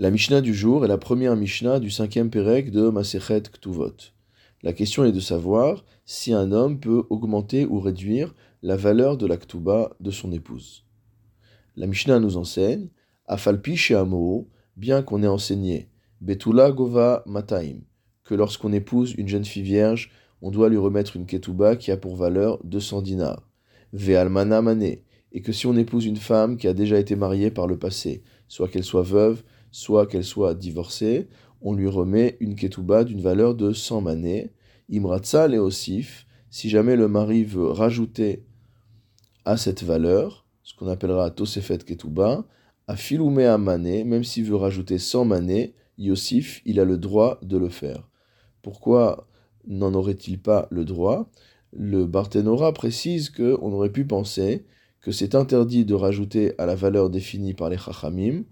La Mishnah du jour est la première Mishnah du cinquième Pérec de Masechet Ktuvot. La question est de savoir si un homme peut augmenter ou réduire la valeur de la Ktuba de son épouse. La Mishnah nous enseigne, Afalpi chez Amo, bien qu'on ait enseigné Betula Gova Mataim, que lorsqu'on épouse une jeune fille vierge, on doit lui remettre une ketuba qui a pour valeur 200 dinars. Ve'almana Mane, et que si on épouse une femme qui a déjà été mariée par le passé, soit qu'elle soit veuve, soit qu'elle soit divorcée, on lui remet une ketouba d'une valeur de 100 manées. Imratza leosif, si jamais le mari veut rajouter à cette valeur, ce qu'on appellera tosefet ketouba, à filoumé mané, même s'il veut rajouter 100 manées, Yosif, il a le droit de le faire. Pourquoi n'en aurait-il pas le droit? Le Barthénora précise qu'on aurait pu penser que c'est interdit de rajouter à la valeur définie par les Chachamim,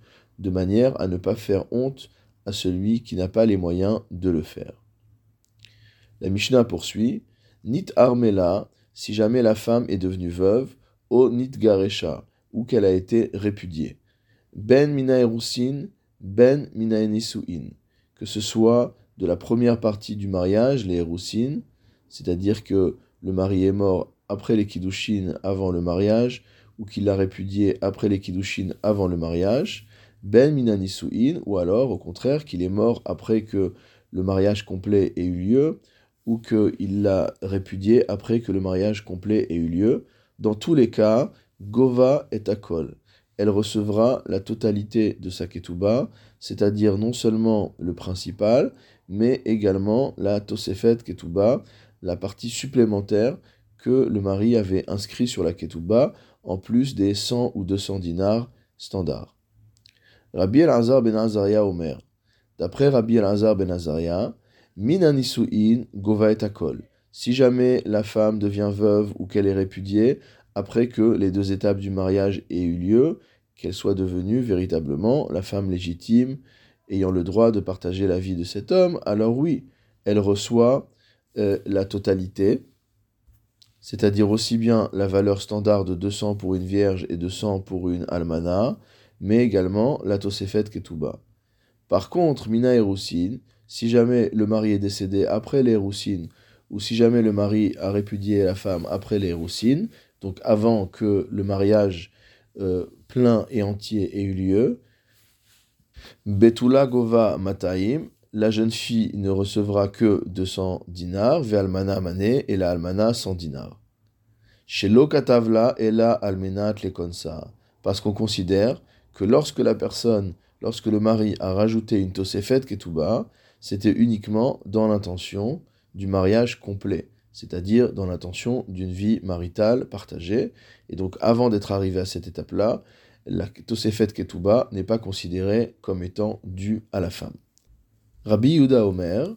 de manière à ne pas faire honte à celui qui n'a pas les moyens de le faire. La Mishnah poursuit Nit armela, si jamais la femme est devenue veuve, o nit garesha, ou qu'elle a été répudiée. Ben mina ben mina que ce soit de la première partie du mariage, les erusin, c'est-à-dire que le mari est mort après les kiddushin avant le mariage, ou qu'il l'a répudié après les kiddushin avant le mariage, ben minanisuin, ou alors au contraire qu'il est mort après que le mariage complet ait eu lieu, ou qu'il l'a répudié après que le mariage complet ait eu lieu. Dans tous les cas, Gova est akol. Elle recevra la totalité de sa ketouba, c'est-à-dire non seulement le principal, mais également la tosefet ketouba, la partie supplémentaire que le mari avait inscrit sur la ketouba, en plus des 100 ou 200 dinars standards. Rabbi El-Azar ben Azaria Omer. D'après Rabbi El-Azar ben Azaria, Min gova et akol. Si jamais la femme devient veuve ou qu'elle est répudiée, après que les deux étapes du mariage aient eu lieu, qu'elle soit devenue véritablement la femme légitime ayant le droit de partager la vie de cet homme, alors oui, elle reçoit euh, la totalité, c'est-à-dire aussi bien la valeur standard de 200 pour une vierge et 200 pour une almana, mais également la Tosefet Ketouba. Par contre, Mina et si jamais le mari est décédé après les Roussines, ou si jamais le mari a répudié la femme après les Roussines, donc avant que le mariage euh, plein et entier ait eu lieu, Betula Gova Mataim, la jeune fille ne recevra que 200 dinars, Ve'almana Mané, et la almana 100 dinars. Chez Lokatavla et la almenat lekonsa, parce qu'on considère que lorsque la personne, lorsque le mari a rajouté une tosefet ketouba, c'était uniquement dans l'intention du mariage complet, c'est-à-dire dans l'intention d'une vie maritale partagée. Et donc, avant d'être arrivé à cette étape-là, la tosefet ketouba n'est pas considérée comme étant due à la femme. Rabbi Yuda Omer,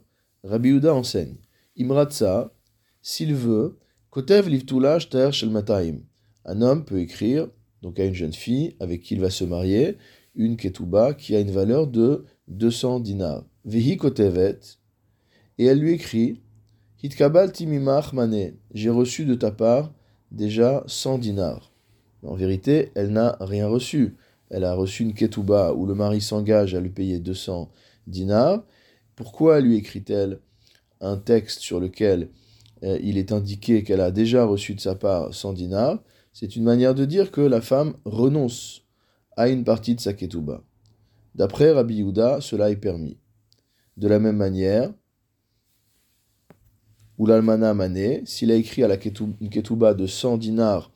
Rabbi Yuda enseigne, Imratsa, s'il veut, kotev livtula shter shel. Un homme peut écrire donc à une jeune fille avec qui il va se marier, une ketouba qui a une valeur de 200 dinars. Vehi kotevet, et elle lui écrit Hitkabal timimach mane, j'ai reçu de ta part déjà 100 dinars. En vérité, elle n'a rien reçu. Elle a reçu une ketouba où le mari s'engage à lui payer 200 dinars. Pourquoi lui écrit-elle un texte sur lequel euh, il est indiqué qu'elle a déjà reçu de sa part 100 dinars? C'est une manière de dire que la femme renonce à une partie de sa ketouba. D'après Rabbi Yehuda, cela est permis. De la même manière, ou l'almana mané, s'il a écrit à la ketouba de 100 dinars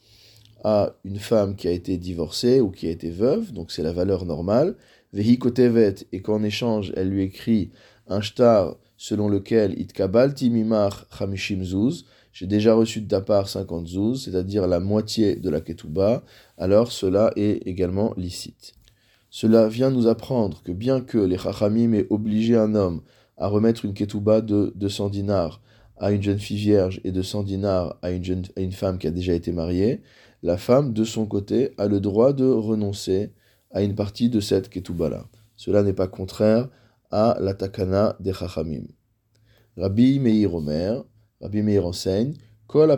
à une femme qui a été divorcée ou qui a été veuve, donc c'est la valeur normale, vehi kotevet, et qu'en échange elle lui écrit un shtar selon lequel itkabal timimar chamishim zuz, j'ai déjà reçu de ta part 50 zouz, c'est-à-dire la moitié de la ketouba, alors cela est également licite. Cela vient nous apprendre que bien que les chachamim aient obligé un homme à remettre une ketouba de 200 dinars à une jeune fille vierge et de 100 dinars à une, jeune, femme qui a déjà été mariée, la femme, de son côté, a le droit de renoncer à une partie de cette ketouba-là. Cela n'est pas contraire à la takana des chachamim. Rabbi Meir Omer, Rabbi Meir enseigne Kol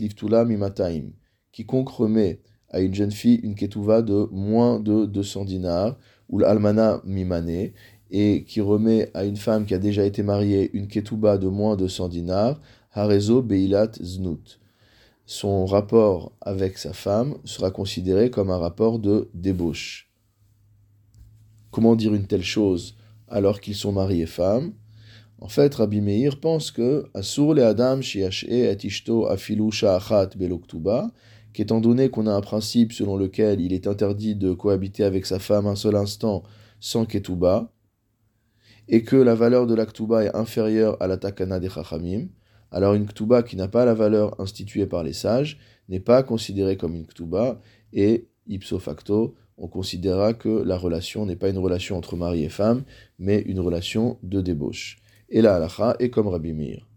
livtula mimataim. Quiconque remet à une jeune fille une ketouva de moins de 200 dinars, ou l'almana mimane, et qui remet à une femme qui a déjà été mariée une ketouba de moins de 100 dinars, harezo beilat znut. Son rapport avec sa femme sera considéré comme un rapport de débauche. Comment dire une telle chose alors qu'ils sont mari et femme? En fait, Rabbi Meir pense que Asur le Adam et Ishto afilu sha'achat beloktuba, qu'étant donné qu'on a un principe selon lequel il est interdit de cohabiter avec sa femme un seul instant sans ketuba, et que la valeur de la ktuba est inférieure à la takana des chachamim, alors une ktuba qui n'a pas la valeur instituée par les sages n'est pas considérée comme une ktuba, et ipso facto, on considérera que la relation n'est pas une relation entre mari et femme, mais une relation de débauche. Et la halacha est comme Rabbi Meir.